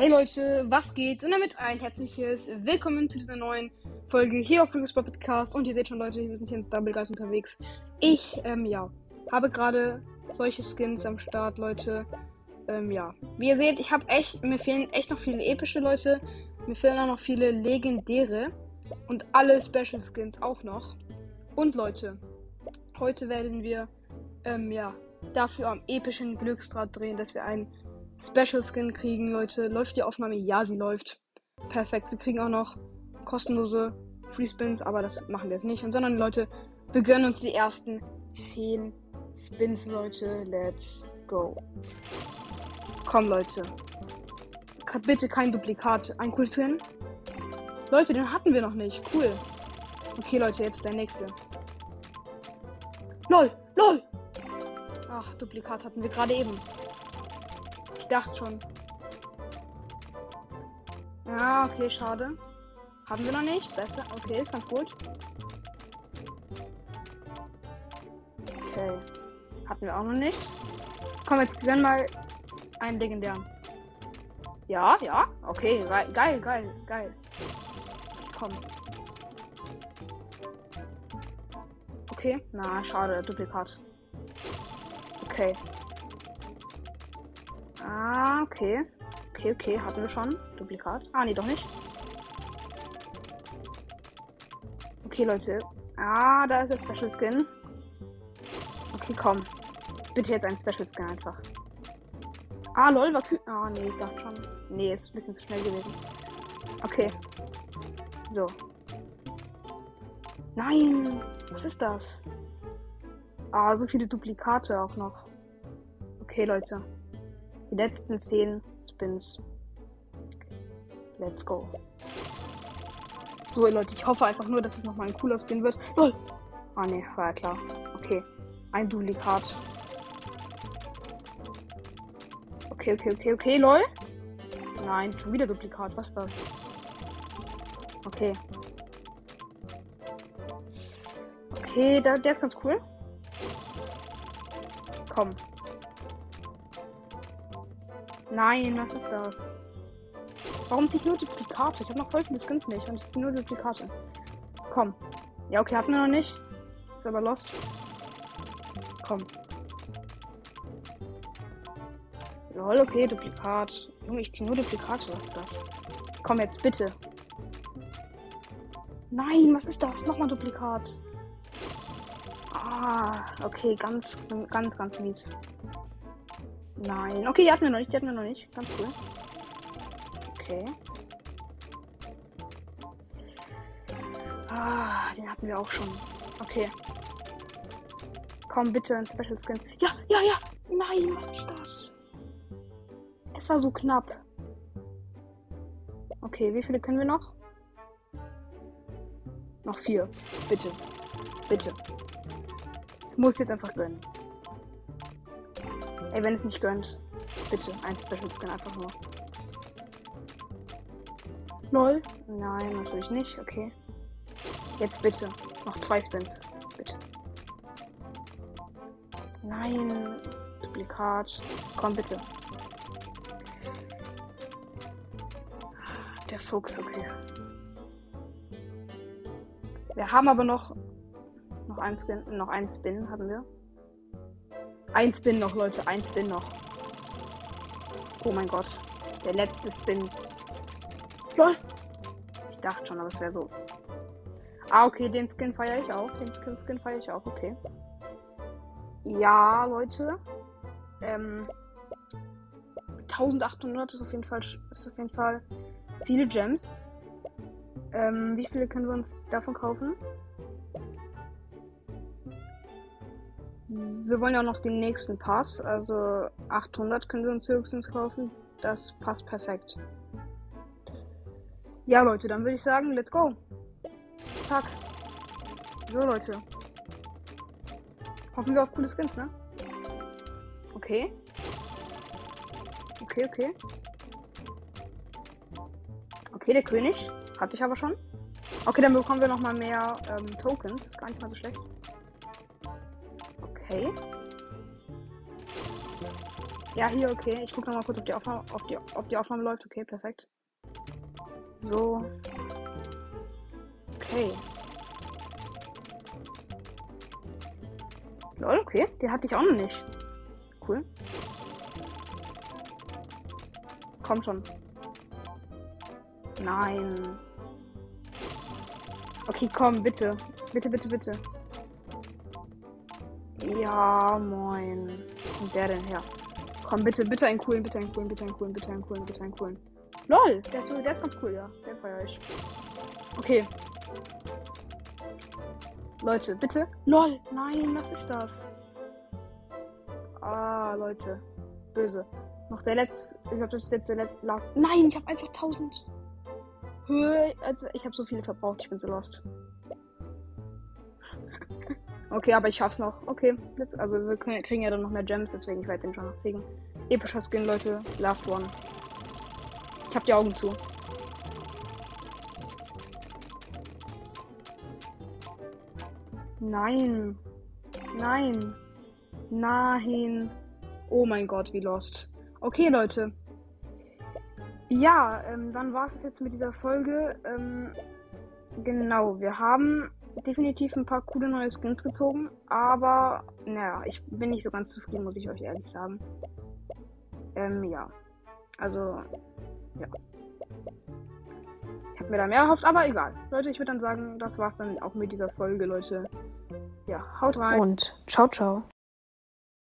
Hey Leute, was geht? Und damit ein herzliches Willkommen zu dieser neuen Folge hier auf Focus Podcast. Und ihr seht schon, Leute, wir sind hier in Double Guys unterwegs. Ich, ähm, ja, habe gerade solche Skins am Start, Leute. Ähm, ja. Wie ihr seht, ich habe echt, mir fehlen echt noch viele epische Leute. Mir fehlen auch noch viele legendäre. Und alle Special Skins auch noch. Und Leute, heute werden wir, ähm, ja, dafür am epischen Glücksdraht drehen, dass wir einen Special Skin kriegen, Leute. Läuft die Aufnahme? Ja, sie läuft. Perfekt. Wir kriegen auch noch kostenlose Free Spins, aber das machen wir jetzt nicht. Und sondern Leute, wir gönnen uns die ersten 10 Spins, Leute. Let's go. Komm, Leute. Bitte kein Duplikat. Ein cool Skin. Leute, den hatten wir noch nicht. Cool. Okay, Leute, jetzt der nächste. LOL, LOL. Ach, Duplikat hatten wir gerade eben dachte schon. Ja, okay, schade. Haben wir noch nicht. Besser. Okay, ist ganz gut. Okay. Hatten wir auch noch nicht. Komm, jetzt gönnen mal einen legendären. Ja, ja. Okay, geil, geil, geil. Komm. Okay, na, schade, Duplikat. Okay. Ah, okay. Okay, okay, hatten wir schon. Duplikat. Ah, nee, doch nicht. Okay, Leute. Ah, da ist der Special Skin. Okay, komm. Bitte jetzt ein Special Skin einfach. Ah, lol, war kühl. Ah, nee, ich dachte schon. Nee, ist ein bisschen zu schnell gewesen. Okay. So. Nein! Was ist das? Ah, so viele Duplikate auch noch. Okay, Leute. Die letzten 10 Spins. Let's go. So, Leute, ich hoffe einfach nur, dass es nochmal ein cooler Skin wird. LOL! Ah, ne, war ja klar. Okay. Ein Duplikat. Okay, okay, okay, okay, lol. Nein, schon wieder Duplikat. Was ist das? Okay. Okay, da, der ist ganz cool. Komm, Nein, was ist das? Warum ziehe ich nur Duplikate? Ich habe noch voll viele Skins nicht und ich ziehe nur Duplikate. Komm. Ja, okay, hatten wir noch nicht. Ist aber lost. Komm. Lol, okay, Duplikat. Junge, ich ziehe nur Duplikate. Was ist das? Komm jetzt, bitte. Nein, was ist das? Nochmal Duplikat. Ah, okay, ganz, ganz, ganz mies. Nein. Okay, die hatten wir noch nicht. Die hatten wir noch nicht. Ganz cool. Okay. Ah, den hatten wir auch schon. Okay. Komm, bitte, ein Special Skin. Ja, ja, ja. Nein, was ist das? Es war so knapp. Okay, wie viele können wir noch? Noch vier. Bitte. Bitte. Es muss jetzt einfach gönnen. Ey, wenn es nicht gönnt, bitte ein Special Skin einfach nur. Lol. Nein, natürlich nicht. Okay. Jetzt bitte. Noch zwei Spins. Bitte. Nein. Duplikat. Komm bitte. Der Fuchs, okay. Wir haben aber noch noch ein Skin, noch ein Spin haben wir. Ein Spin noch, Leute. Ein Spin noch. Oh mein Gott. Der letzte Spin. Lol. Ich dachte schon, aber es wäre so. Ah, okay, den Skin feiere ich auch. Den Skin feiere ich auch, okay. Ja, Leute. Ähm, 1800 ist auf jeden Fall, ist auf jeden Fall viele Gems. Ähm, wie viele können wir uns davon kaufen? Wir wollen ja noch den nächsten Pass, also 800 können wir uns höchstens kaufen. Das passt perfekt. Ja, Leute, dann würde ich sagen, let's go. Zack. So, Leute. Hoffen wir auf coole Skins, ne? Okay. Okay, okay. Okay, der König. Hatte ich aber schon. Okay, dann bekommen wir noch mal mehr ähm, Tokens. Ist gar nicht mal so schlecht. Okay. Ja, hier, okay. Ich gucke nochmal kurz, ob die, Aufnahme, ob, die, ob die Aufnahme läuft. Okay, perfekt. So. Okay. Lol, okay. Die hatte ich auch noch nicht. Cool. Komm schon. Nein. Okay, komm, bitte. Bitte, bitte, bitte. Ja, moin. Kommt der denn her? Komm, bitte, bitte einen coolen, bitte einen coolen, bitte einen coolen, bitte einen coolen, bitte einen coolen. LOL, der ist, der ist ganz cool, ja. Der feier ich. Okay. Leute, bitte. LOL, nein, was ist das? Ah, Leute. Böse. Noch der letzte. Ich glaube, das ist jetzt der letzte. Last. Nein, ich habe einfach 1000. Höhe. Also, ich habe so viele verbraucht. Ich bin so lost. Okay, aber ich schaff's noch. Okay, jetzt, also wir kriegen ja dann noch mehr Gems, deswegen ich den schon noch kriegen. Epischer Skin, Leute. Last one. Ich hab die Augen zu. Nein. Nein. Nein. Oh mein Gott, wie lost. Okay, Leute. Ja, ähm, dann war es jetzt mit dieser Folge. Ähm, genau, wir haben definitiv ein paar coole neue Skins gezogen, aber naja, ich bin nicht so ganz zufrieden, muss ich euch ehrlich sagen. Ähm, ja. Also, ja. Ich habe mir da mehr erhofft, aber egal. Leute, ich würde dann sagen, das war's dann auch mit dieser Folge, Leute. Ja, haut rein. Und ciao, ciao.